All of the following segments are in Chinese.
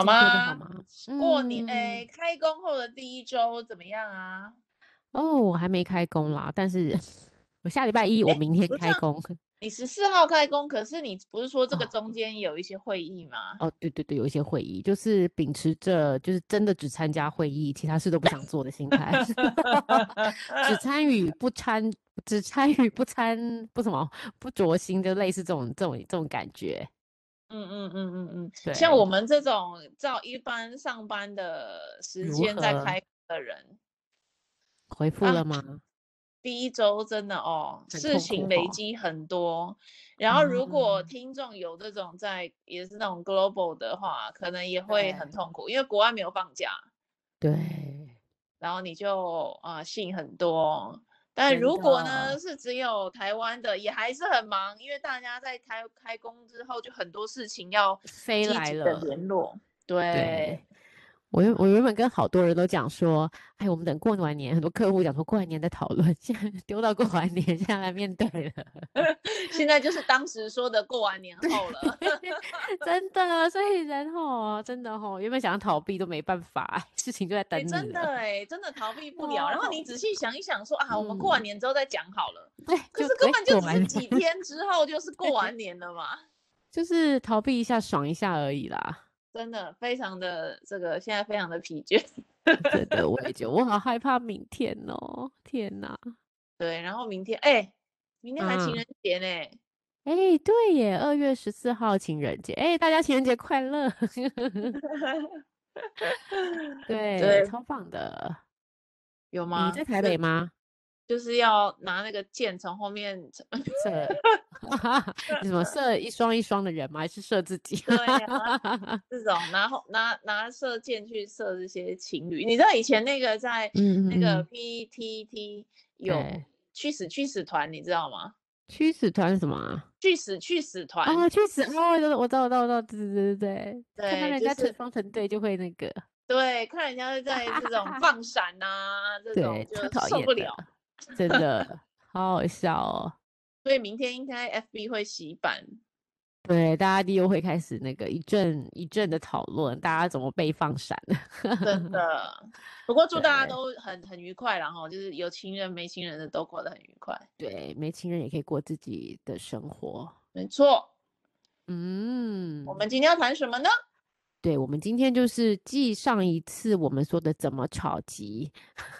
好吗？好吗？过年哎，开工后的第一周怎么样啊？哦，我还没开工啦，但是我下礼拜一，我明天开工。你十四号开工，可是你不是说这个中间有一些会议吗？哦，哦，对对对，有一些会议，就是秉持着就是真的只参加会议，其他事都不想做的心态，只参与不参，只参与不参，不什么不着心，就类似这种这种这种感觉。嗯嗯嗯嗯嗯，对，像我们这种照一般上班的时间在开的人，回复了吗？啊第一周真的哦，事情累积很多。然后如果听众有这种在、嗯、也是那种 global 的话，可能也会很痛苦，因为国外没有放假。对。然后你就啊、呃，信很多。但如果呢是只有台湾的，也还是很忙，因为大家在开开工之后就很多事情要飞来了联络。对。对我原我原本跟好多人都讲说，哎，我们等过完年，很多客户讲说过完年再讨论，现在丢到过完年，现在来面对了。现在就是当时说的过完年后了，真的，所以人吼，真的吼，原本想要逃避都没办法，事情就在等。真的哎，真的逃避不了。然后你仔细想一想说，说啊，我们过完年之后再讲好了。对、嗯，可是根本就只是几天之后就是过完 年了嘛，就是逃避一下，爽一下而已啦。真的非常的这个，现在非常的疲倦。真的，我也觉得我好害怕明天哦，天哪！对，然后明天，哎、欸，明天还情人节呢。哎、对耶，二月十四号情人节，哎、欸，大家情人节快乐。对，对，超棒的。有吗？你在台北吗？就是要拿那个箭从后面射，你怎么射一双一双的人吗？还是射自己？对啊，这种拿拿拿射箭去射这些情侣，你知道以前那个在那个 PTT 有驱使驱使团，你知道吗？驱使团是什么？去死去死团啊！去死哦！我知道我知道我知道，对对对对对，看人家成双成对就会那个，对，看人家在这种放闪啊，这种就受不了。真的好好笑哦！所以明天应该 FB 会洗版，对，大家又会开始那个一阵一阵的讨论，大家怎么被放闪？真的。不过祝大家都很很愉快，然后就是有情人没情人的都过得很愉快。对，没情人也可以过自己的生活。没错。嗯，我们今天要谈什么呢？对，我们今天就是继上一次我们说的怎么炒集，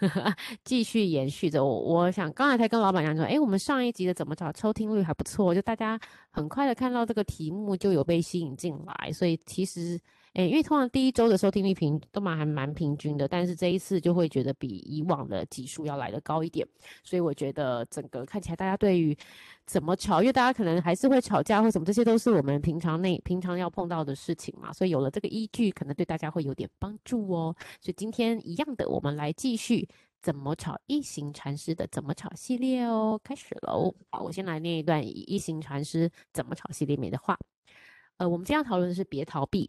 继续延续着。我我想刚才才跟老板娘说，哎，我们上一集的怎么炒抽听率还不错，就大家很快的看到这个题目就有被吸引进来，所以其实。诶，因为通常第一周的收听率平都蛮还蛮平均的，但是这一次就会觉得比以往的集数要来得高一点，所以我觉得整个看起来大家对于怎么吵，因为大家可能还是会吵架或什么，这些都是我们平常内平常要碰到的事情嘛，所以有了这个依据，可能对大家会有点帮助哦。所以今天一样的，我们来继续怎么吵一行禅师的怎么吵系列哦，开始喽。好，我先来念一段一行禅师怎么吵系列里面的话。呃，我们今天要讨论的是别逃避。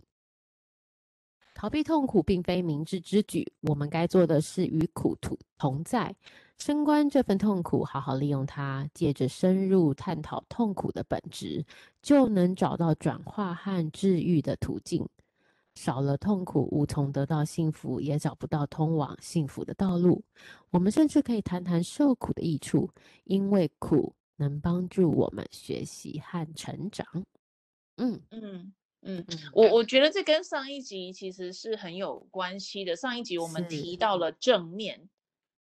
逃避痛苦并非明智之举，我们该做的是与苦同同在，深观这份痛苦，好好利用它，借着深入探讨痛苦的本质，就能找到转化和治愈的途径。少了痛苦，无从得到幸福，也找不到通往幸福的道路。我们甚至可以谈谈受苦的益处，因为苦能帮助我们学习和成长。嗯嗯。嗯，我我觉得这跟上一集其实是很有关系的。上一集我们提到了正念，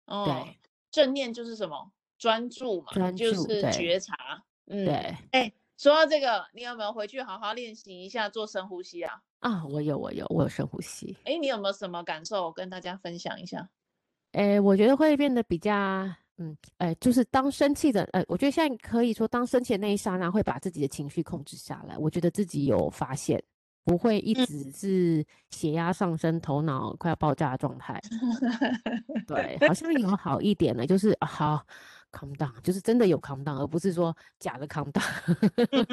哦，对，正念就是什么？专注嘛，专注，就是觉察。嗯，对。哎，说到这个，你有没有回去好好练习一下做深呼吸啊？啊，我有，我有，我有深呼吸。哎，你有没有什么感受跟大家分享一下？哎，我觉得会变得比较。嗯，哎，就是当生气的，呃，我觉得现在可以说，当生气的那一刹那，会把自己的情绪控制下来。我觉得自己有发现，不会一直是血压上升、头脑快要爆炸的状态。对，好像有好一点了，就是好。Calm down 就是真的有 calm down，而不是说假的 calm down。嗯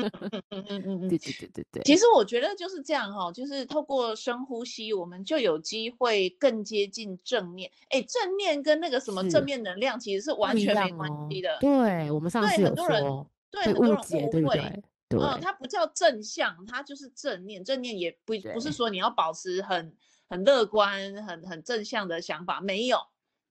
嗯嗯嗯，对对对对对。其实我觉得就是这样哈，就是透过深呼吸，我们就有机会更接近正念。哎，正念跟那个什么正面能量其实是完全没关系的。对，我们上次有说，对很多人对很多人误解，对不对？对，嗯，它不叫正向，它就是正念。正念也不不是说你要保持很很乐观、很很正向的想法，没有。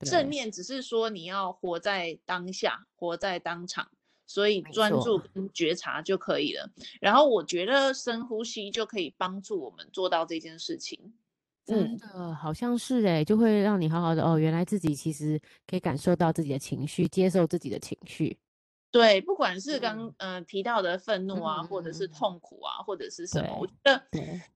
正念只是说你要活在当下，活在当场，所以专注跟觉察就可以了。然后我觉得深呼吸就可以帮助我们做到这件事情。真的好像是哎，就会让你好好的哦。原来自己其实可以感受到自己的情绪，接受自己的情绪。对，不管是刚嗯、呃、提到的愤怒啊，或者是痛苦啊，或者是什么，我觉得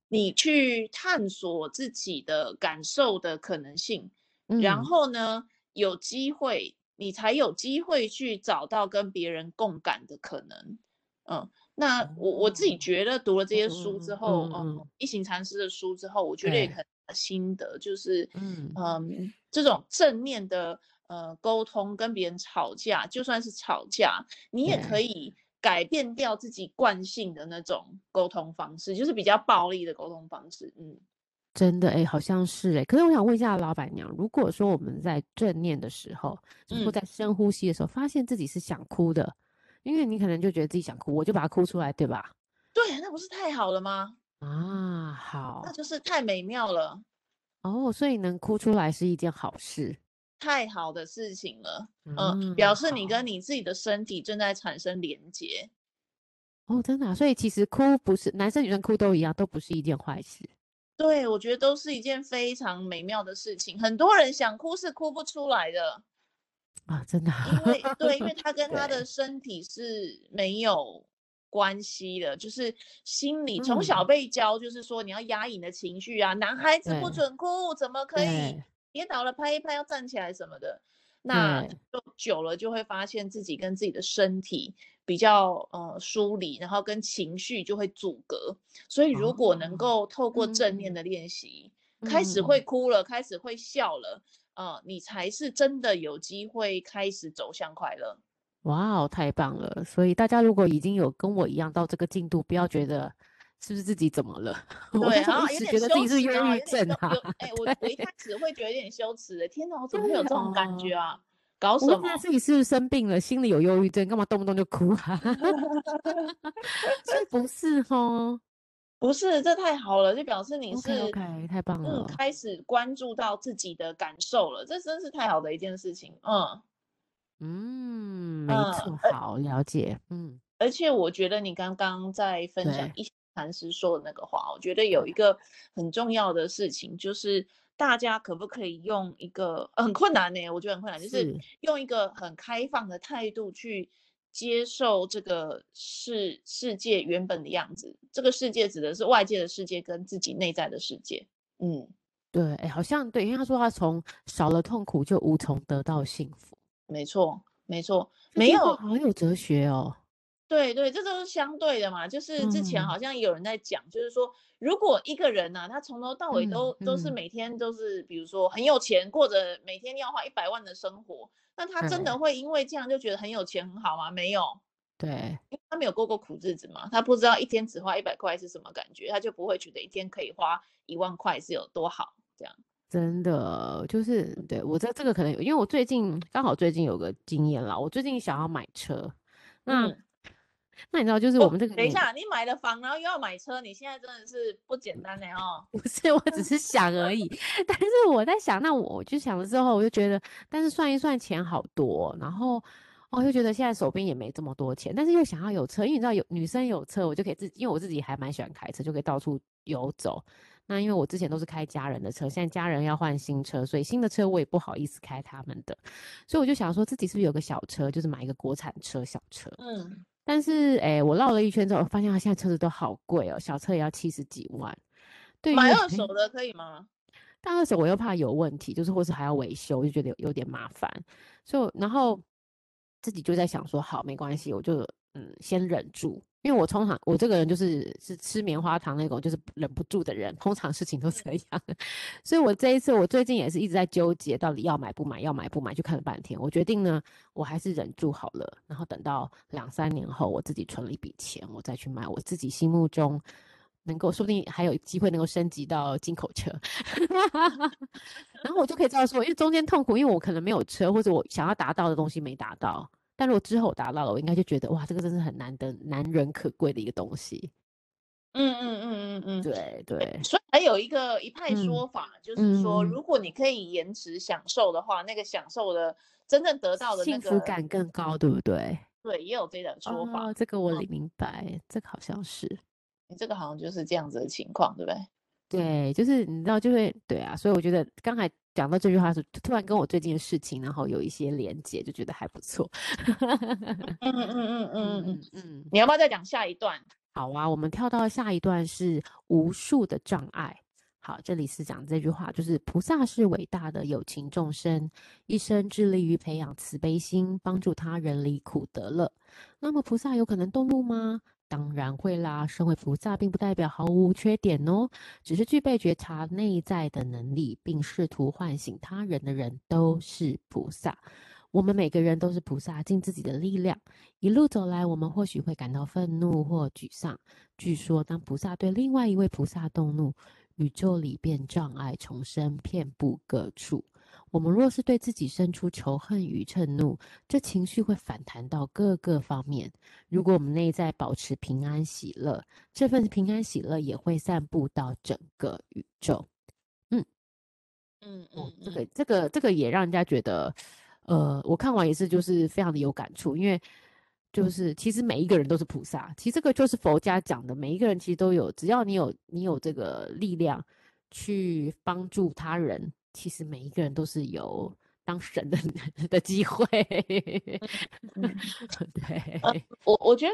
你去探索自己的感受的可能性，然后呢，有机会你才有机会去找到跟别人共感的可能。嗯，那我我自己觉得读了这些书之后，嗯，一行禅师的书之后，我觉得也很。心得就是，嗯嗯，这种正面的呃沟通，跟别人吵架，就算是吵架，你也可以改变掉自己惯性的那种沟通方式，就是比较暴力的沟通方式。嗯，真的哎、欸，好像是哎、欸。可是我想问一下老板娘，如果说我们在正念的时候，或在深呼吸的时候，发现自己是想哭的，因为你可能就觉得自己想哭，我就把它哭出来，对吧？对，那不是太好了吗？啊，好，那就是太美妙了哦，所以能哭出来是一件好事，太好的事情了，嗯，嗯，表示你跟你自己的身体正在产生连接。哦，真的啊，所以其实哭不是男生女生哭都一样，都不是一件坏事。对，我觉得都是一件非常美妙的事情。很多人想哭是哭不出来的啊，真的，因为对，因为 他跟他的身体是没有。关系的，就是心理从小被教，就是说你要压抑你的情绪啊，男孩子不准哭，怎么可以跌倒了拍一拍要站起来什么的，那就久了就会发现自己跟自己的身体比较呃疏离，然后跟情绪就会阻隔。所以如果能够透过正念的练习，开始会哭了，开始会笑了，呃，你才是真的有机会开始走向快乐。哇哦，太棒了！所以大家如果已经有跟我一样到这个进度，不要觉得是不是自己怎么了？对啊，一直觉得自己是忧郁症啊。哎、欸，我我一开始会觉得有点羞耻的，天哪，我怎么会有这种感觉啊？搞什么？我自己是不是生病了？心里有忧郁症，干嘛动不动就哭啊？这不是哦，不是，这太好了，就表示你是 OK，, okay 太棒了，嗯，开始关注到自己的感受了，这真是太好的一件事情，嗯。嗯，没错，好了解。嗯，而且我觉得你刚刚在分享一禅师说的那个话，我觉得有一个很重要的事情，就是大家可不可以用一个很困难呢？我觉得很困难，就是用一个很开放的态度去接受这个世世界原本的样子。这个世界指的是外界的世界跟自己内在的世界。嗯，对，哎，好像对，因为他说他从少了痛苦就无从得到幸福。没错，没错，没有，好有哲学哦。对对，这都是相对的嘛。就是之前好像有人在讲，嗯、就是说，如果一个人呢、啊，他从头到尾都、嗯、都是每天都是，比如说很有钱，过着每天要花一百万的生活，那他真的会因为这样就觉得很有钱很好吗？没有，对，因为他没有过过苦日子嘛，他不知道一天只花一百块是什么感觉，他就不会觉得一天可以花一万块是有多好，这样。真的就是对我在这个可能，因为我最近刚好最近有个经验啦，我最近想要买车，那、嗯、那你知道就是我们这个、哦，等一下你买了房，然后又要买车，你现在真的是不简单呢哦。不是，我只是想而已，但是我在想，那我就想了之后，我就觉得，但是算一算钱好多，然后哦就觉得现在手边也没这么多钱，但是又想要有车，因为你知道有女生有车，我就可以自己，因为我自己还蛮喜欢开车，就可以到处游走。那因为我之前都是开家人的车，现在家人要换新车，所以新的车我也不好意思开他们的，所以我就想说自己是不是有个小车，就是买一个国产车小车。嗯，但是哎、欸，我绕了一圈之后，我发现他现在车子都好贵哦，小车也要七十几万。对，买二手的可以吗？但二手我又怕有问题，就是或是还要维修，就觉得有有点麻烦，所以然后自己就在想说，好，没关系，我就嗯先忍住。因为我通常我这个人就是是吃棉花糖那种，就是忍不住的人，通常事情都这样。所以我这一次我最近也是一直在纠结，到底要买不买，要买不买，就看了半天。我决定呢，我还是忍住好了，然后等到两三年后，我自己存了一笔钱，我再去买我自己心目中能够，说不定还有机会能够升级到进口车。然后我就可以知道说，因为中间痛苦，因为我可能没有车，或者我想要达到的东西没达到。但如果之后我达到了，我应该就觉得哇，这个真是很难得、难能可贵的一个东西。嗯嗯嗯嗯嗯，对对。所以还有一个一派说法，嗯、就是说，如果你可以延迟享受的话，嗯、那个享受的真正得到的、那个、幸福感更高，对不对？对，也有这种说法。哦、这个我明白，嗯、这个好像是。你这个好像就是这样子的情况，对不对？对，就是你知道，就会对啊。所以我觉得刚才讲到这句话是突然跟我最近的事情，然后有一些连接，就觉得还不错。嗯嗯嗯嗯嗯嗯嗯。你要不要再讲下一段？好啊，我们跳到下一段是无数的障碍。好，这里是讲这句话，就是菩萨是伟大的有情众生，一生致力于培养慈悲心，帮助他人离苦得乐。那么菩萨有可能动怒吗？当然会啦。身为菩萨，并不代表毫无缺点哦，只是具备觉察内在的能力，并试图唤醒他人的人都是菩萨。我们每个人都是菩萨，尽自己的力量。一路走来，我们或许会感到愤怒或沮丧。据说，当菩萨对另外一位菩萨动怒，宇宙里便障碍丛生，遍布各处。我们若是对自己生出仇恨与嗔怒，这情绪会反弹到各个方面。如果我们内在保持平安喜乐，这份平安喜乐也会散布到整个宇宙。嗯嗯嗯，这个这个这个也让人家觉得。呃，我看完也是，就是非常的有感触，因为就是其实每一个人都是菩萨，其实这个就是佛家讲的，每一个人其实都有，只要你有你有这个力量去帮助他人，其实每一个人都是有当神的的机会。对，呃、我我觉得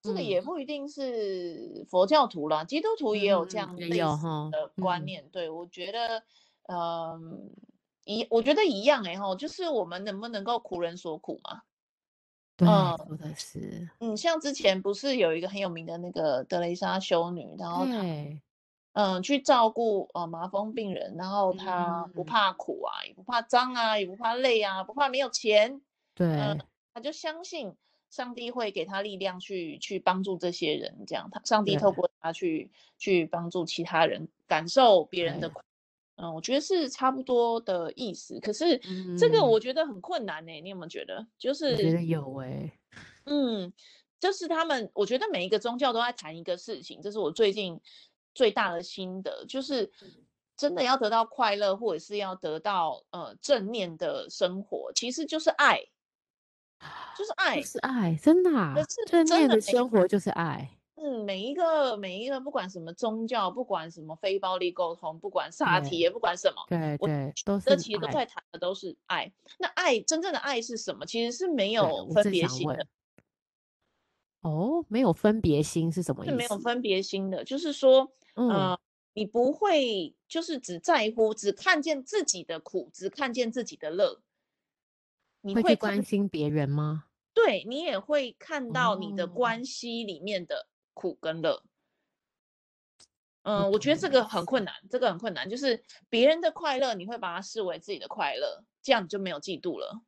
这个也不一定是佛教徒啦，嗯、基督徒也有这样类似的观念。嗯、对，我觉得，嗯、呃。一，我觉得一样哎、欸、吼，就是我们能不能够苦人所苦嘛？对，说、嗯、的是。嗯，像之前不是有一个很有名的那个德蕾莎修女，然后她对嗯去照顾呃麻风病人，然后他不怕苦啊，嗯、也不怕脏啊，也不怕累啊，不怕没有钱。对，嗯，她就相信上帝会给他力量去去帮助这些人，这样，他上帝透过他去对去帮助其他人感受别人的苦。嗯，我觉得是差不多的意思，可是这个我觉得很困难呢、欸。嗯、你有没有觉得？就是觉得有哎、欸，嗯，就是他们，我觉得每一个宗教都在谈一个事情，这是我最近最大的心得，就是真的要得到快乐，或者是要得到呃正面的生活，其实就是爱，就是爱，是爱，真的啊，正面的生活就是爱。嗯，每一个每一个，不管什么宗教，不管什么非暴力沟通，不管萨提，也不管什么，对对，都这其实都在谈的都是爱。那爱真正的爱是什么？其实是没有分别心的。哦，没有分别心是什么意思？是没有分别心的，就是说，嗯、呃，你不会就是只在乎，只看见自己的苦，只看见自己的乐。你会去关心别人吗？对，你也会看到你的关系里面的。苦跟乐，嗯，我觉得这个很困难，这个很困难，就是别人的快乐，你会把它视为自己的快乐，这样你就没有嫉妒了。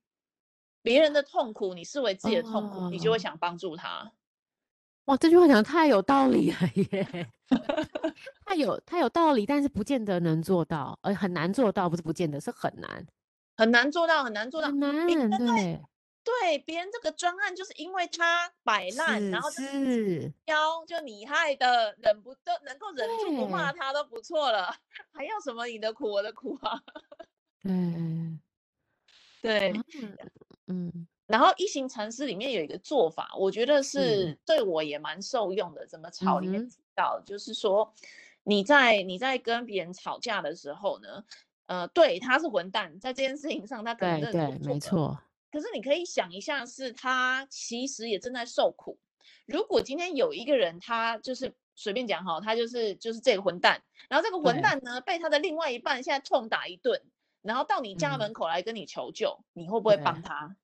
别人的痛苦，你视为自己的痛苦，你就会想帮助他。哇，这句话讲的太有道理了耶！太有他有道理，但是不见得能做到，呃，很难做到，不是不见得，是很难，很难做到，很难做到，很难，对。对别人这个专案，就是因为他摆烂，然后就是妖，就你害的，忍不得，能够忍住不骂他都不错了，还要什么你的苦我的苦啊？对，对，嗯，然后一行禅师里面有一个做法，我觉得是对我也蛮受用的。怎么吵里面提就是说你在你在跟别人吵架的时候呢，呃，对，他是混蛋，在这件事情上他可能对对没错。可是你可以想一下，是他其实也正在受苦。如果今天有一个人，他就是随便讲哈，他就是就是这个混蛋，然后这个混蛋呢被他的另外一半现在痛打一顿，然后到你家门口来跟你求救，嗯、你会不会帮他？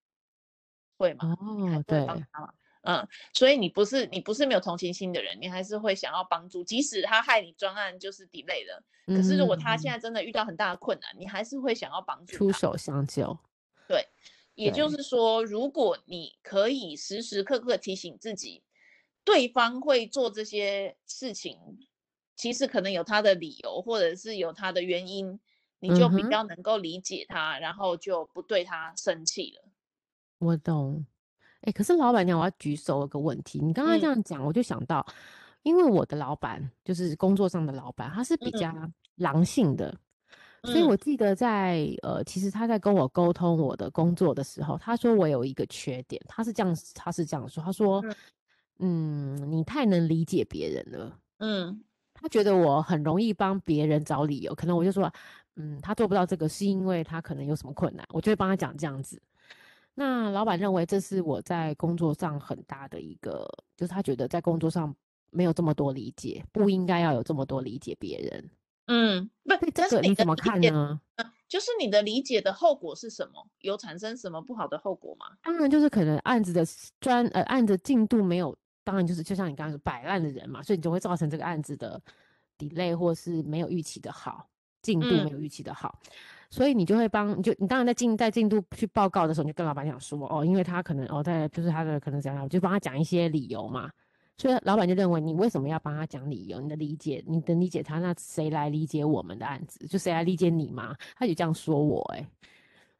会吗？哦，对，帮他吗？嗯，所以你不是你不是没有同情心的人，你还是会想要帮助，即使他害你专案就是 delay 了。可是如果他现在真的遇到很大的困难，嗯、你还是会想要帮助，出手相救。对。也就是说，如果你可以时时刻刻提醒自己，对方会做这些事情，其实可能有他的理由，或者是有他的原因，你就比较能够理解他，嗯、然后就不对他生气了。我懂。哎，可是老板娘，我要举手有个问题。你刚刚这样讲，我就想到，嗯、因为我的老板就是工作上的老板，他是比较狼性的，嗯、所以我记得在呃，其实他在跟我沟通我的工作的时候，他说我有一个缺点，他是这样，他是这样说，他说，嗯，嗯，你太能理解别人了，嗯，他觉得我很容易帮别人找理由，可能我就说，嗯，他做不到这个，是因为他可能有什么困难，我就会帮他讲这样子。那老板认为这是我在工作上很大的一个，就是他觉得在工作上没有这么多理解，不应该要有这么多理解别人。嗯，不，这个你怎么看呢？就是你的理解的后果是什么？有产生什么不好的后果吗？当然就是可能案子的专呃案子进度没有，当然就是就像你刚刚说摆烂的人嘛，所以你就会造成这个案子的 delay 或是没有预期的好，进度没有预期的好。嗯所以你就会帮，你就你当然在进在进度去报告的时候，你就跟老板讲说，哦，因为他可能哦在就是他的可能怎样，就帮他讲一些理由嘛。所以老板就认为你为什么要帮他讲理由？你的理解，你的理解他，那谁来理解我们的案子？就谁来理解你嘛？他就这样说我、欸，哎，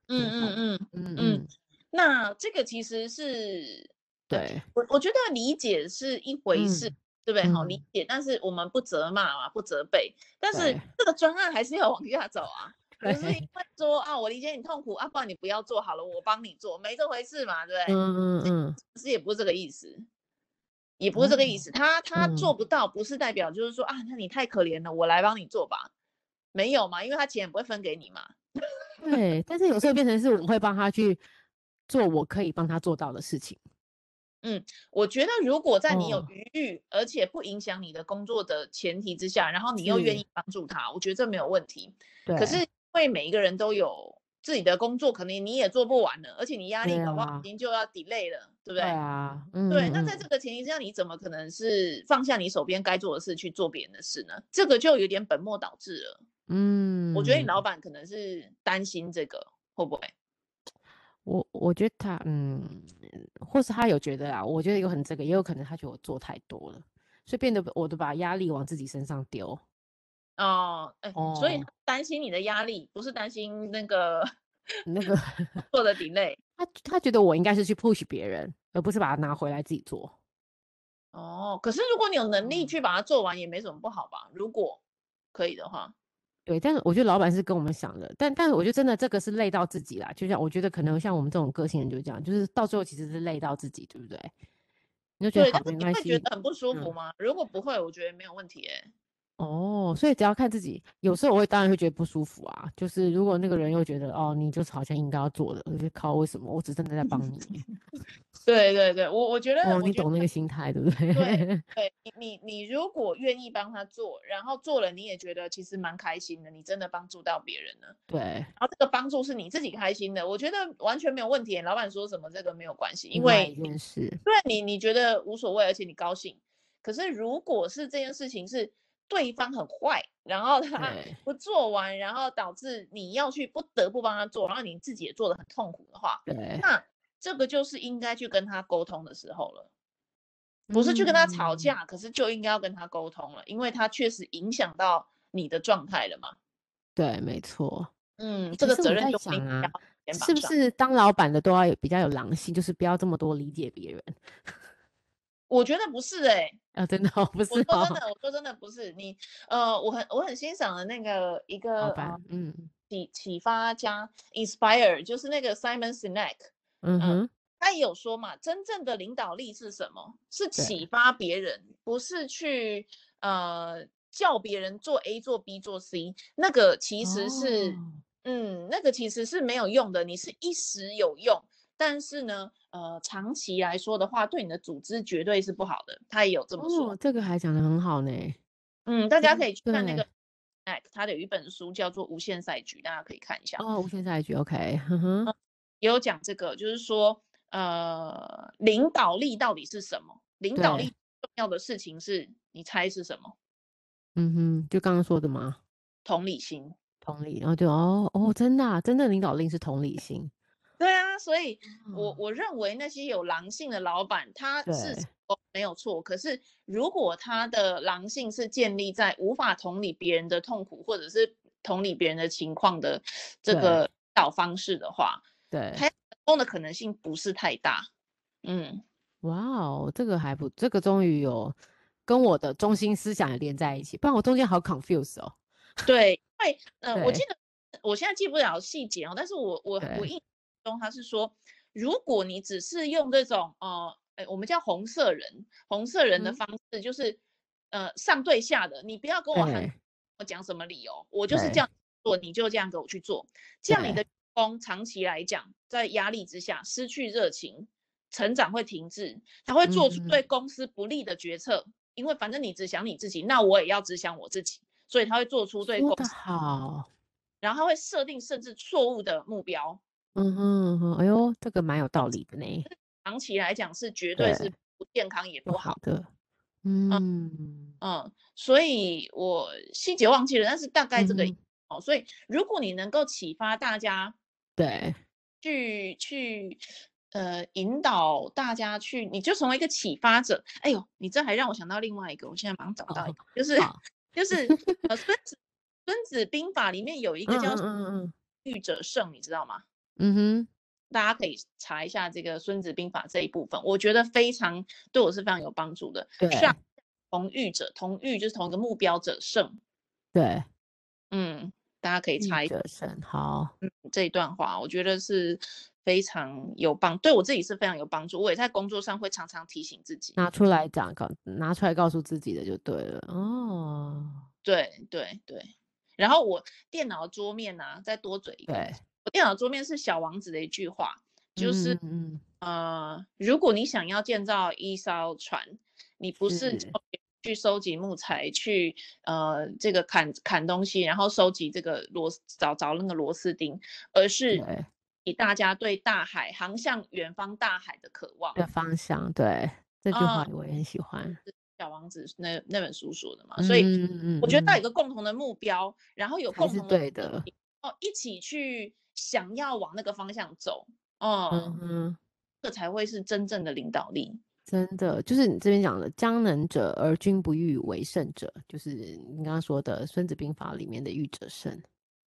嗯嗯嗯嗯嗯。那这个其实是对我我觉得理解是一回事，嗯、对不对？好、嗯、理解，但是我们不责骂嘛，不责备，但是这个专案还是要往下走啊。不是因为说啊，我理解你痛苦啊，不然你不要做好了，我帮你做，没这回事嘛，对不对？嗯嗯嗯，其实也不是这个意思，也不是这个意思。嗯、他他做不到，不是代表就是说啊，那你太可怜了，我来帮你做吧。没有嘛，因为他钱也不会分给你嘛。对，但是有时候变成是我会帮他去做我可以帮他做到的事情。嗯，我觉得如果在你有余裕，而且不影响你的工作的前提之下，然后你又愿意帮助他，我觉得这没有问题。对，可是。因为每一个人都有自己的工作，可能你也做不完了，而且你压力搞不好已经就要 delay 了，对，不对？对啊，嗯，对。那在这个前提之下，你怎么可能是放下你手边该做的事去做别人的事呢？这个就有点本末倒置了。嗯，我觉得你老板可能是担心这个会不会？我我觉得他嗯，或是他有觉得啊，我觉得有可能这个，也有可能他觉得我做太多了，所以变得我都把压力往自己身上丢。哦，哎，所以担心你的压力，不是担心那个 那个做的 delay。他他觉得我应该是去 push 别人，而不是把它拿回来自己做。哦，可是如果你有能力去把它做完，也没什么不好吧？如果可以的话，对。但是我觉得老板是跟我们想的，但但是我觉得真的这个是累到自己啦。就像我觉得可能像我们这种个性人就这样，就是到最后其实是累到自己，对不对？你就觉得好，对，但是你会觉得很不舒服吗？嗯、如果不会，我觉得没有问题、欸，哦，所以只要看自己，有时候我会当然会觉得不舒服啊。就是如果那个人又觉得哦，你就是好像应该要做的，我就靠，为什么？我只真的在帮你。对对对，我我觉得，哦，你懂那个心态，对不对？对 对，你你你如果愿意帮他做，然后做了你也觉得其实蛮开心的，你真的帮助到别人了。对，然后这个帮助是你自己开心的，我觉得完全没有问题。老板说什么这个没有关系，因为一件事，对你你觉得无所谓，而且你高兴。可是如果是这件事情是。对方很坏，然后他不做完，然后导致你要去不得不帮他做，然后你自己也做的很痛苦的话，那这个就是应该去跟他沟通的时候了，不是去跟他吵架，嗯、可是就应该要跟他沟通了，因为他确实影响到你的状态了嘛。对，没错。嗯，这个责任就想啊，是不是当老板的都要有比较有狼性，就是不要这么多理解别人。我觉得不是哎、欸，啊，真的、哦、不是、哦。我说真的，我说真的不是你。呃，我很我很欣赏的那个一个嗯，启启发加，inspire，就是那个 Simon Sinek，嗯哼、呃，他也有说嘛，真正的领导力是什么？是启发别人，不是去呃叫别人做 A 做 B 做 C，那个其实是，哦、嗯，那个其实是没有用的。你是一时有用。但是呢，呃，长期来说的话，对你的组织绝对是不好的。他也有这么说，哦、这个还讲得很好呢。嗯，大家可以去看那个，哎，他的有一本书叫做《无限赛局》，大家可以看一下。哦，无限赛局，OK，哼哼，也有讲这个，就是说，呃，领导力到底是什么？领导力重要的事情是，你猜是什么？嗯哼，就刚刚说的吗？同理心，同理，然后就哦哦，真的、啊，真的领导力是同理心。对啊，所以我我认为那些有狼性的老板，他是没有错。可是如果他的狼性是建立在无法同理别人的痛苦，或者是同理别人的情况的这个导方式的话，对，他成功的可能性不是太大。嗯，哇哦，这个还不，这个终于有跟我的中心思想也连在一起，不然我中间好 confuse 哦。对，因为呃，我记得我现在记不了细节哦，但是我我我印象中他是说，如果你只是用这种呃，哎，我们叫红色人，红色人的方式，就是、嗯、呃上对下的，你不要跟我喊我讲什么理由，我就是这样做，你就这样给我去做，这样你的员工长期来讲，在压力之下失去热情，成长会停滞，他会做出对公司不利的决策，嗯、因为反正你只想你自己，那我也要只想我自己。所以他会做出对公司好，然后他会设定甚至错误的目标。嗯哼哼，哎呦，这个蛮有道理的呢。长期来讲是绝对是不健康也不好，的。嗯嗯，嗯，所以我细节忘记了，但是大概这个、嗯、哦。所以如果你能够启发大家，对，去去呃引导大家去，你就成为一个启发者。哎呦，你这还让我想到另外一个，我现在马上找到一个，哦、就是。就是呃，孙子《孙子兵法》里面有一个叫“嗯嗯欲者胜”，你知道吗？嗯哼，大家可以查一下这个《孙子兵法》这一部分，我觉得非常对我是非常有帮助的。对，同欲者，同欲就是同一个目标者胜。对，嗯，大家可以查一下。胜好，嗯，这一段话我觉得是非常有帮，对我自己是非常有帮助。我也在工作上会常常提醒自己，拿出来讲，告拿出来告诉自己的就对了。哦。对对对，然后我电脑桌面呢、啊，再多嘴一个。电脑桌面是《小王子》的一句话，就是嗯，嗯呃，如果你想要建造一艘船，你不是去收集木材，去呃这个砍砍东西，然后收集这个螺找找那个螺丝钉，而是以大家对大海航向远方大海的渴望的方向。对，这句话我也很喜欢。嗯小王子那那本书说的嘛，所以我觉得他有一个共同的目标，嗯、然后有共同的对的哦，一起去想要往那个方向走，哦、嗯嗯，这才会是真正的领导力。真的，就是你这边讲的“将能者而君不欲为胜者”，就是你刚刚说的《孙子兵法》里面的“欲者胜”。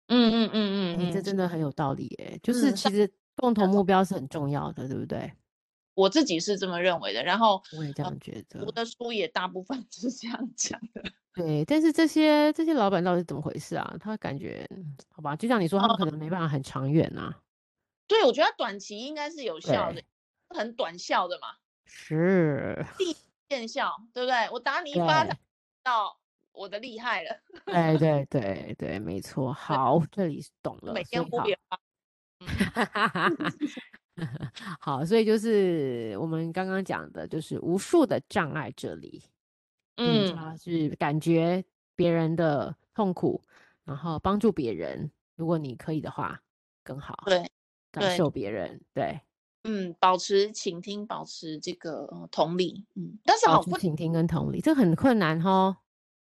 嗯嗯嗯嗯，你这真的很有道理耶，就是其实共同目标是很重要的，对不对？我自己是这么认为的，然后我也这样觉得。我的书也大部分 是这样讲的。对，但是这些这些老板到底是怎么回事啊？他感觉好吧，就像你说，他们可能没办法很长远呐、啊嗯。对，我觉得短期应该是有效的，很短效的嘛。是。立见效，对不对？我打你一巴掌，到我的厉害了。对对对对，没错。好，这里懂了。每天呼别哈哈哈。好，所以就是我们刚刚讲的，就是无数的障碍这里，嗯，嗯，是感觉别人的痛苦，然后帮助别人，如果你可以的话，更好，对，感受别人，对，对，嗯，保持倾听，保持这个同理，嗯，但是好困，倾听跟同理，这很困难哦，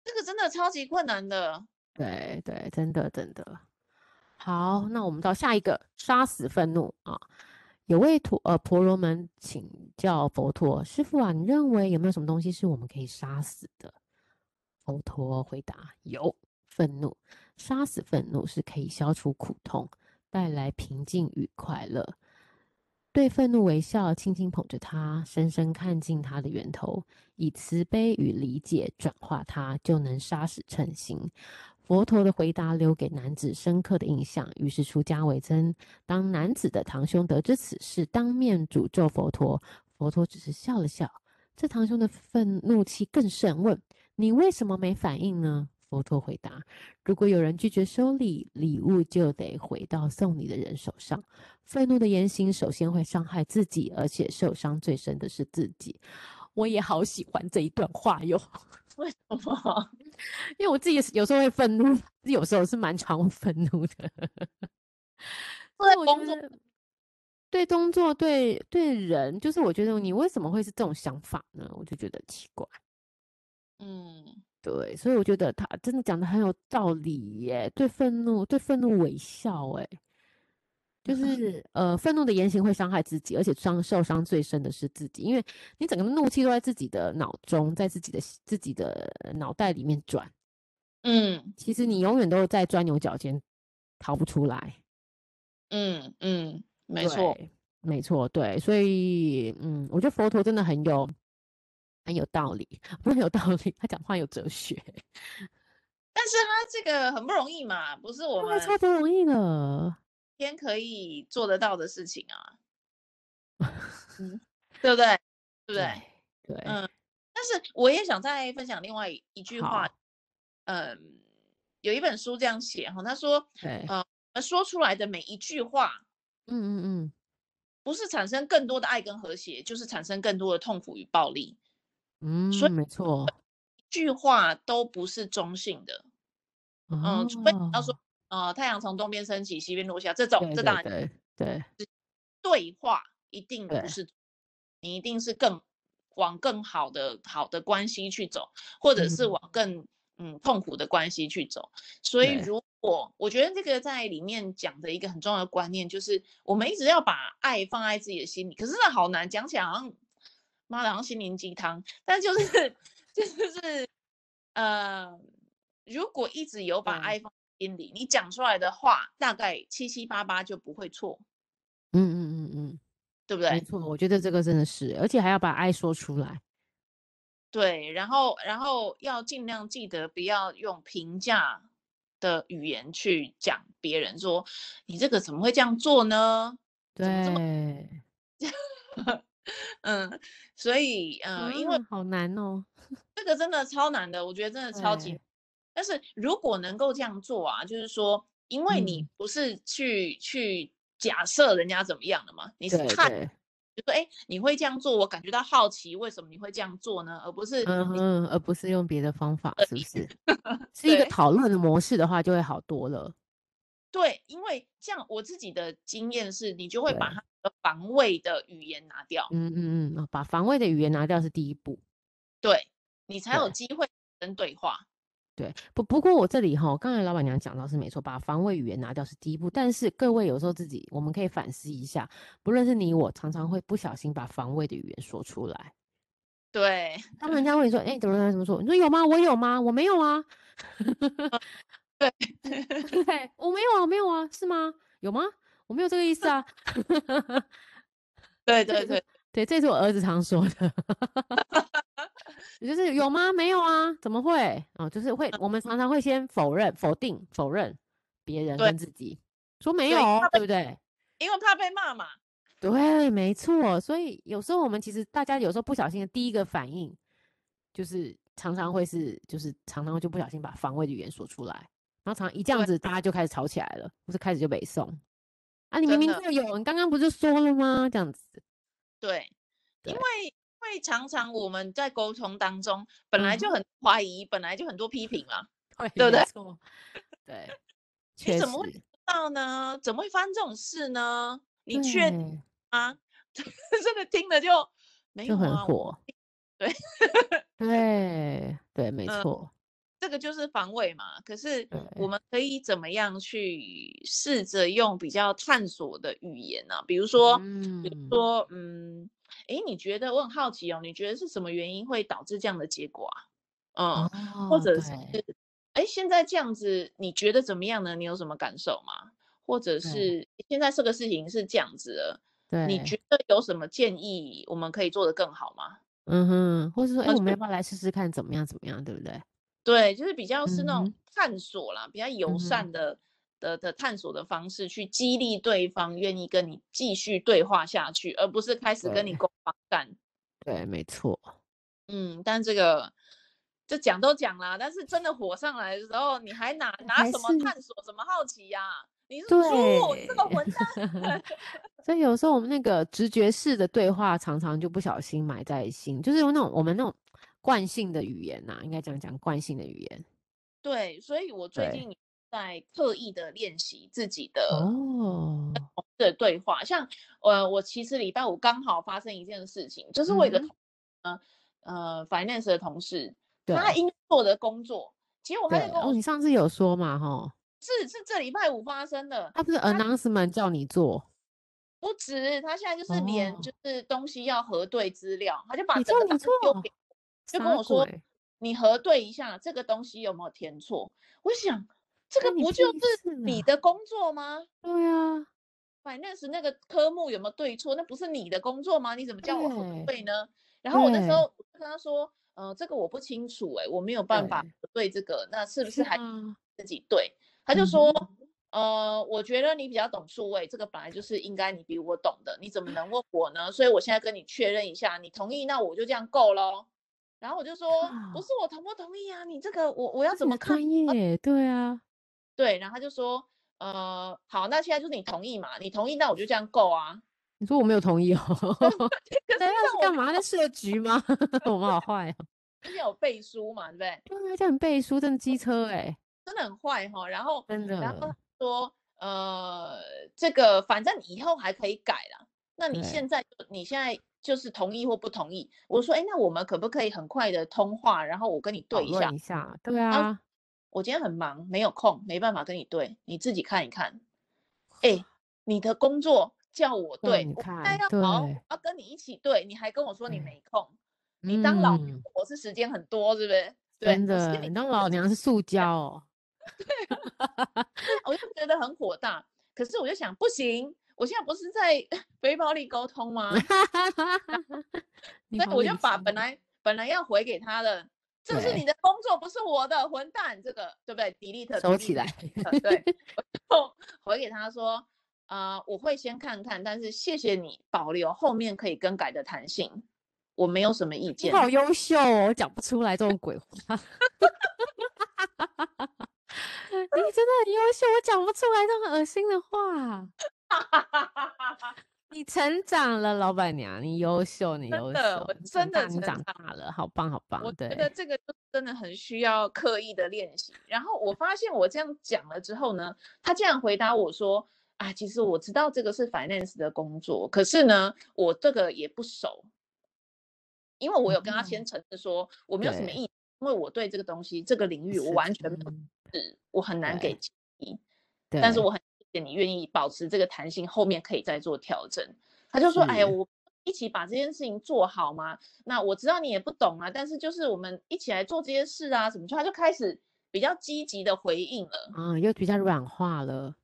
这个真的超级困难的，对对，真的真的，好，那我们到下一个，杀死愤怒啊。有位陀呃婆罗门请教佛陀，师父啊，你认为有没有什么东西是我们可以杀死的？佛陀回答：有，愤怒，杀死愤怒是可以消除苦痛，带来平静与快乐。对愤怒微笑，轻轻捧着它，深深看进它的源头，以慈悲与理解转化它，就能杀死嗔心。佛陀的回答留给男子深刻的印象，于是出家为僧。当男子的堂兄得知此事，当面诅咒佛陀，佛陀只是笑了笑。这堂兄的愤怒气更甚，问：“你为什么没反应呢？”佛陀回答：“如果有人拒绝收礼，礼物就得回到送礼的人手上。愤怒的言行首先会伤害自己，而且受伤最深的是自己。”我也好喜欢这一段话哟。为什么？因为我自己有时候会愤怒，有时候是蛮常愤怒的。对工作，对工作，对对人，就是我觉得你为什么会是这种想法呢？我就觉得奇怪。嗯，对，所以我觉得他真的讲得很有道理耶。对愤怒，对愤怒微笑，哎。就是呃，愤怒的言行会伤害自己，而且伤受伤最深的是自己，因为你整个怒气都在自己的脑中，在自己的自己的脑袋里面转，嗯，其实你永远都在钻牛角尖，逃不出来，嗯嗯，没错，没错，对，所以嗯，我觉得佛陀真的很有很有道理，不是有道理，他讲话有哲学。但是他这个很不容易嘛，不是我们超不容易的，天可以做得到的事情啊，嗯，对不对？对不对？对，嗯。但是我也想再分享另外一句话，嗯。有一本书这样写哈，他说，呃，说出来的每一句话，嗯嗯嗯，不是产生更多的爱跟和谐，就是产生更多的痛苦与暴力。嗯，所以没错，一句话都不是中性的。嗯，除非你要说，呃，太阳从东边升起，西边落下，这种，这当然对对。对话一定不是，你一定是更往更好的好的关系去走，或者是往更。嗯，痛苦的关系去走，所以如果我觉得这个在里面讲的一个很重要的观念，就是我们一直要把爱放在自己的心里，可是那好难，讲起来好像妈的，好像心灵鸡汤。但就是 就是呃，如果一直有把爱放在心里，你讲出来的话大概七七八八就不会错。嗯嗯嗯嗯，对不对？没错，我觉得这个真的是，而且还要把爱说出来。对，然后，然后要尽量记得不要用评价的语言去讲别人，说你这个怎么会这样做呢？对，怎么这么 嗯，所以，嗯，嗯，因为好难哦，这个真的超难的，我觉得真的超级。但是如果能够这样做啊，就是说，因为你不是去、嗯、去假设人家怎么样的嘛，你是看。对对就说哎，你会这样做，我感觉到好奇，为什么你会这样做呢？而不是嗯嗯，而不是用别的方法，是不是？是一个讨论的模式的话，就会好多了。对，因为这样，我自己的经验是，你就会把他的防卫的语言拿掉。嗯嗯嗯，把防卫的语言拿掉是第一步，对，你才有机会跟对话。对，不不过我这里哈，刚才老板娘讲到是没错，把防卫语言拿掉是第一步。但是各位有时候自己，我们可以反思一下，不论是你我，常常会不小心把防卫的语言说出来。对，当人家问你说，哎、欸，怎么怎么说？你说有吗？我有吗？我没有啊。对，对，我没有啊，没有啊，是吗？有吗？我没有这个意思啊。对对对对，这是我儿子常说的。就是有吗？没有啊？怎么会？哦，就是会，我们常常会先否认、否定、否认别人跟自己，说没有，对，不对？因为怕被骂嘛。对，没错。所以有时候我们其实大家有时候不小心的第一个反应，就是常常会是，就是常常就不小心把防卫的语言说出来，然后常常一这样子，大家就开始吵起来了，不是开始就北宋啊？你明明就有，你刚刚不是说了吗？这样子。对，对，因为。因为常常我们在沟通当中本来就很怀疑，嗯、本来就很多批评嘛，对不对？对，你怎么会知道呢？怎么会发生这种事呢？你确定啊？这个听了就没有、啊、就很火，对 对对，没错、嗯，这个就是防卫嘛。可是我们可以怎么样去试着用比较探索的语言呢、啊？比如说，嗯、比如说，嗯。哎，你觉得我很好奇哦？你觉得是什么原因会导致这样的结果啊？嗯，哦、或者是哎，现在这样子，你觉得怎么样呢？你有什么感受吗？或者是现在这个事情是这样子的，对，你觉得有什么建议我们可以做得更好吗？嗯哼，或者说，哎，我们要不要来试试看怎么样怎么样，对不对？对，就是比较是那种探索啦，嗯、比较友善的。嗯的的探索的方式去激励对方愿意跟你继续对话下去，而不是开始跟你攻防战。对，没错。嗯，但这个就讲都讲了，但是真的火上来的时候，你还拿拿什么探索，什么好奇呀、啊？你是猪，这个混蛋。所以有时候我们那个直觉式的对话，常常就不小心埋在心，就是用那种我们那种惯性的语言呐、啊，应该讲讲惯性的语言。对，所以我最近。在刻意的练习自己的哦的对话，oh. 像呃，我其实礼拜五刚好发生一件事情，就是我一个、mm -hmm. 呃呃 finance 的同事，他应做的工作，其实我还在跟我，哦，你上次有说嘛，哈，是是这礼拜五发生的，他不是 announcement 叫你做，不止，他现在就是连就是东西要核对资料，oh. 他就把这个丢给，就跟我说，你核对一下这个东西有没有填错，我想。这个不就是你的工作吗？对呀、啊，，finance 那个科目有没有对错？那不是你的工作吗？你怎么叫我核对呢？然后我那时候跟他说，呃，这个我不清楚、欸，哎，我没有办法核对这个，那是不是还自己对？他就说。嗯呃，我觉得你比较懂数位，这个本来就是应该你比我懂的，你怎么能问我呢？所以我现在跟你确认一下，你同意，那我就这样够喽。然后我就说，不是我同不同意啊？你这个我我要怎么看？专业，对啊，对。然后他就说，呃，好，那现在就是你同意嘛？你同意，那我就这样够啊。你说我没有同意哦？那是干嘛？在设局吗？我们好坏哦。而且有背书嘛，对不对？对啊，叫你背书，真的机车哎、欸，真的很坏哈。然后真的，然后。说呃，这个反正以后还可以改啦。那你现在你现在就是同意或不同意？我说，哎，那我们可不可以很快的通话，然后我跟你对一下？一下，对啊。我今天很忙，没有空，没办法跟你对，你自己看一看。哎，你的工作叫我对，你看，我要好，要跟你一起对，你还跟我说你没空，你当老娘我是时间很多，是不是？真的，你当老娘是塑胶哦。对，我就觉得很火大。可是我就想，不行，我现在不是在 非暴力沟通吗？所以我就把本来本来要回给他的，这是你的工作，不是我的，混蛋，这个对不对？delete 收起来。对，我就回给他说，啊、呃，我会先看看，但是谢谢你保留后面可以更改的弹性，我没有什么意见。你好优秀哦，我讲不出来这种鬼话。你真的很优秀，我讲不出来这么恶心的话。你成长了，老板娘，你优秀，你优秀，真的，你长大了，好棒，好棒。我觉得这个真的很需要刻意的练习。然后我发现我这样讲了之后呢，他竟然回答我说：“啊，其实我知道这个是 finance 的工作，可是呢，我这个也不熟，因为我有跟他先承认说我没有什么意见，因为我对这个东西这个领域我完全没有。”是我很难给建议，但是我很你愿意保持这个弹性，后面可以再做调整。他就说：“哎呀，我一起把这件事情做好嘛？那我知道你也不懂啊，但是就是我们一起来做这些事啊，什么就他就开始比较积极的回应了，啊，又比较软化了。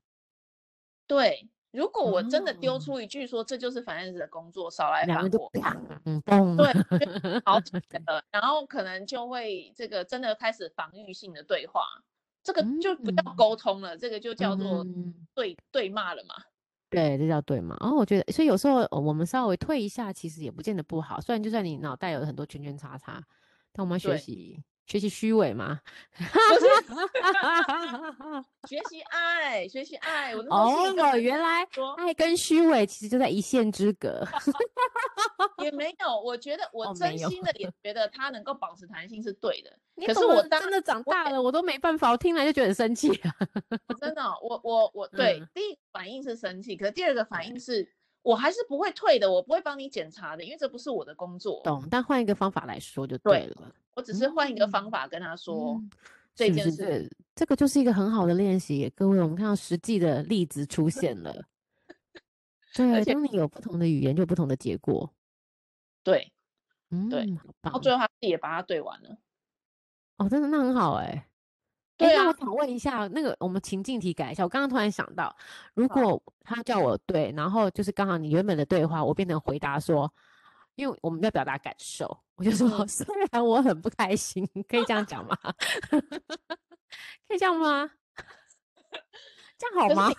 对，如果我真的丢出一句说这就是反正的工作，少来烦我，嗯，对，好，然后可能就会这个真的开始防御性的对话。”这个就不叫沟通了，嗯、这个就叫做对、嗯、对骂了嘛。对，这叫对骂。哦，我觉得，所以有时候我们稍微退一下，其实也不见得不好。虽然就算你脑袋有很多圈圈叉叉，但我们要学习。学习虚伪吗？学习爱，学习爱。我哦，我原来爱跟虚伪其实就在一线之隔。也没有，我觉得我真心的也觉得他能够保持弹性是对的。哦、可是我真的长大了，我，我都没办法，我听来就觉得很生气。真的，我我我对、嗯、第一反应是生气，可是第二个反应是。我还是不会退的，我不会帮你检查的，因为这不是我的工作。懂，但换一个方法来说就对了。对，我只是换一个方法跟他说、嗯、这件事。是是是，这个就是一个很好的练习，各位，我们看到实际的例子出现了。对，当你有不同的语言，就有不同的结果。对，嗯，对，然后最后他自己也把它对完了。哦，真的，那很好哎、欸。哎，那我想问一下，那个我们情境题改一下。我刚刚突然想到，如果他叫我对，然后就是刚好你原本的对话，我变成回答说，因为我们要表达感受，我就说虽然我很不开心，可以这样讲吗？可以这样吗？这样好吗？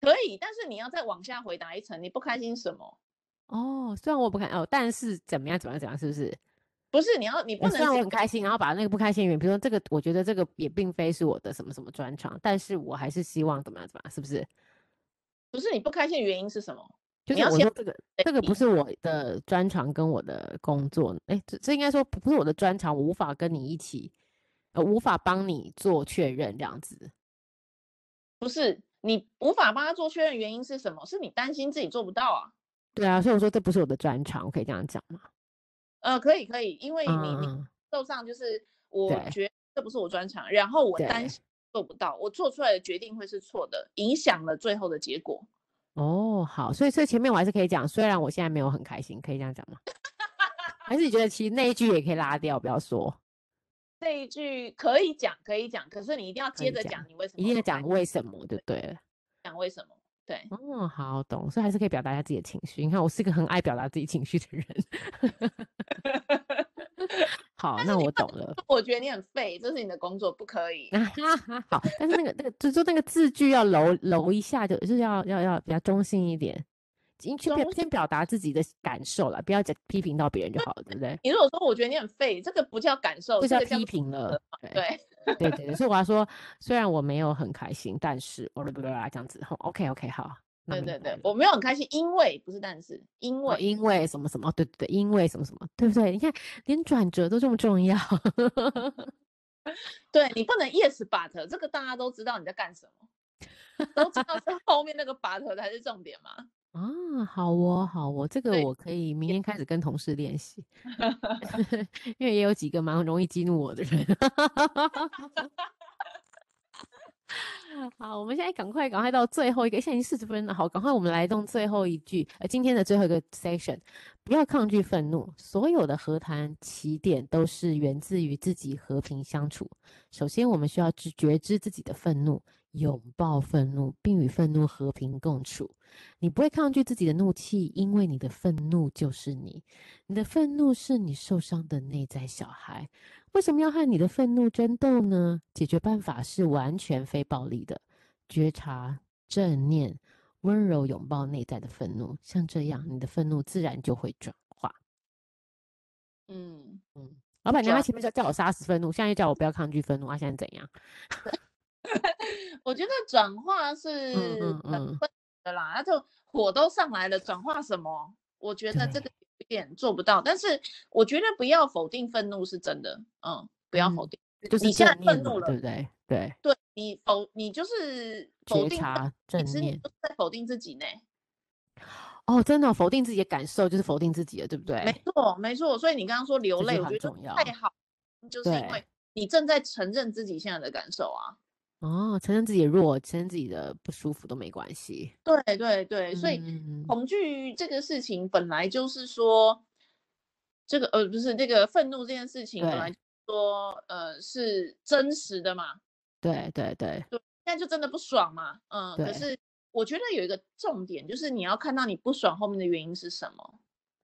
可以，但是你要再往下回答一层，你不开心什么？哦，虽然我不开哦，但是怎么样？怎么样？怎么样？是不是？不是你要，你不能让我很开心，然后把那个不开心的原因，比如说这个，我觉得这个也并非是我的什么什么专长，但是我还是希望怎么样怎么样，是不是？不是你不开心的原因是什么？就是我说这个这个不是我的专长跟我的工作，哎，这这应该说不是我的专长，我无法跟你一起，呃，无法帮你做确认这样子。不是你无法帮他做确认原因是什么？是你担心自己做不到啊？对啊，所以我说这不是我的专长，我可以这样讲吗？呃，可以可以，因为你、嗯、你受上就是我觉得这不是我专长，然后我担心做不到，我做出来的决定会是错的，影响了最后的结果。哦，好，所以所以前面我还是可以讲，虽然我现在没有很开心，可以这样讲吗？还是你觉得其实那一句也可以拉掉，不要说？这一句可以讲，可以讲，可是你一定要接着讲，你为什么？一定要讲为什么，对不对？讲为什么？对，哦，好懂，所以还是可以表达一下自己的情绪。你看，我是一个很爱表达自己情绪的人。好，那我懂了。我觉得你很废，这是你的工作，不可以。好，但是那个那个，就就那个字句要揉揉一下就，就就是要要要比较中性一点，先去先表达自己的感受了，不要再批评到别人就好了，对不对？你如果说我觉得你很废，这个不叫感受，这叫批评了。对。对对对对，所以我要说，虽然我没有很开心，但是我不不啦这样子，OK OK 好。对对对，我没有很开心，因为不是但是，因为、哦、因为什么什么，对对对，因为什么什么，对不对？你看连转折都这么重要，对你不能 yes but，这个大家都知道你在干什么，都知道是后面那个 but 才是重点嘛。啊，好哦，好哦，这个我可以明天开始跟同事练习，因为也有几个蛮容易激怒我的人。好，我们现在赶快赶快到最后一个，现在已经四十分了。好，赶快我们来动最后一句，呃，今天的最后一个 session，不要抗拒愤怒，所有的和谈起点都是源自于自己和平相处。首先，我们需要知觉知自己的愤怒，拥抱愤怒，并与愤怒和平共处。你不会抗拒自己的怒气，因为你的愤怒就是你，你的愤怒是你受伤的内在小孩。为什么要和你的愤怒争斗呢？解决办法是完全非暴力的，觉察、正念、温柔拥抱内在的愤怒，像这样，你的愤怒自然就会转化。嗯嗯，老板娘她前面叫叫我杀死愤怒，现在又叫我不要抗拒愤怒，啊，现在怎样？我觉得转化是很困难的啦，那、就火都上来了，转化什么？我觉得这个。有点做不到，但是我觉得不要否定愤怒是真的，嗯，不要否定，嗯、就是你现在愤怒了，对不对？对，对你否，你就是否定，正其实你都在否定自己呢。哦，真的，否定自己的感受就是否定自己了，对不对？没错，没错。所以你刚刚说流泪，我觉得太好，就是因为你正在承认自己现在的感受啊。哦，承认自己的弱，承认自己的不舒服都没关系。对对对，所以恐惧这个事情本来就是说，嗯、这个呃不是这个愤怒这件事情本来说呃是真实的嘛。对对对，对，现在就真的不爽嘛。嗯，可是我觉得有一个重点就是你要看到你不爽后面的原因是什么。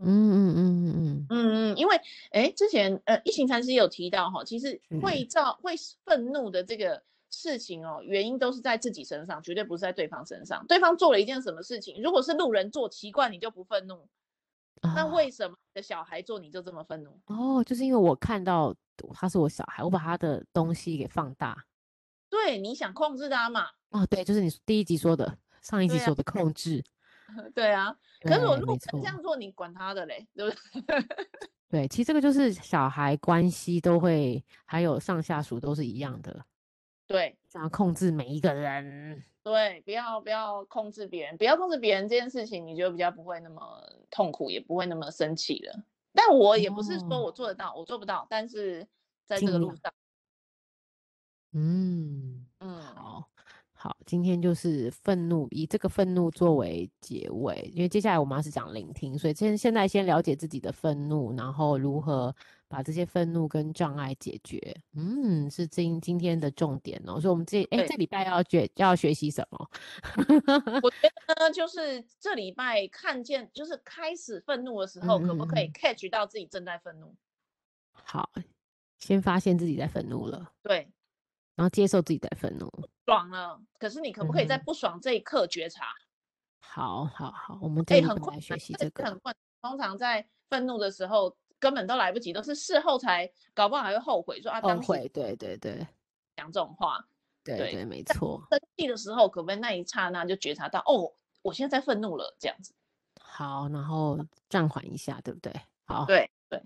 嗯嗯嗯嗯嗯嗯嗯，因为哎之前呃一行禅师有提到哈，其实会造会愤怒的这个。事情哦，原因都是在自己身上，绝对不是在对方身上。对方做了一件什么事情，如果是路人做，奇怪你就不愤怒，那为什么你的小孩做你就这么愤怒？哦，就是因为我看到他是我小孩，我把他的东西给放大。对，你想控制他嘛？哦，对，就是你第一集说的，上一集说的控制。对啊，可是我路人这样做，你管他的嘞，对不对？对，其实这个就是小孩关系都会，还有上下属都是一样的。对，想要控制每一个人。对，不要不要控制别人，不要控制别人这件事情，你就比较不会那么痛苦，也不会那么生气了。但我也不是说我做得到，哦、我做不到，但是在这个路上，嗯嗯，好。好，今天就是愤怒，以这个愤怒作为结尾，因为接下来我们要是讲聆听，所以现现在先了解自己的愤怒，然后如何把这些愤怒跟障碍解决，嗯，是今今天的重点哦。所以我们这哎这礼拜要学要学习什么？我觉得呢，就是这礼拜看见，就是开始愤怒的时候，可不可以 catch 到自己正在愤怒？好，先发现自己在愤怒了。对。然后接受自己的愤怒，爽了。可是你可不可以在不爽这一刻觉察？嗯、好好好，我们可以很快学习这个。很困。通常在愤怒的时候，根本都来不及，都是事后才，搞不好还会后悔说啊，后悔。对对对，讲这种话，对对，对没错。生气的时候，可不可以那一刹那就觉察到，哦，我现在在愤怒了，这样子。好，然后暂缓一下，对不对？好，对对，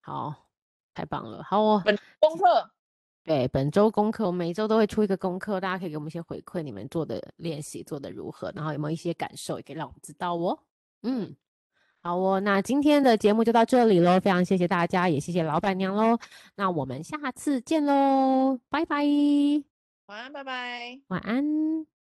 好，太棒了。好，哦本功课。对，本周功课，我每周都会出一个功课，大家可以给我们一些回馈，你们做的练习做的如何，然后有没有一些感受，也可以让我们知道哦。嗯，好哦，那今天的节目就到这里喽，非常谢谢大家，也谢谢老板娘喽。那我们下次见喽，拜拜。晚安，拜拜。晚安。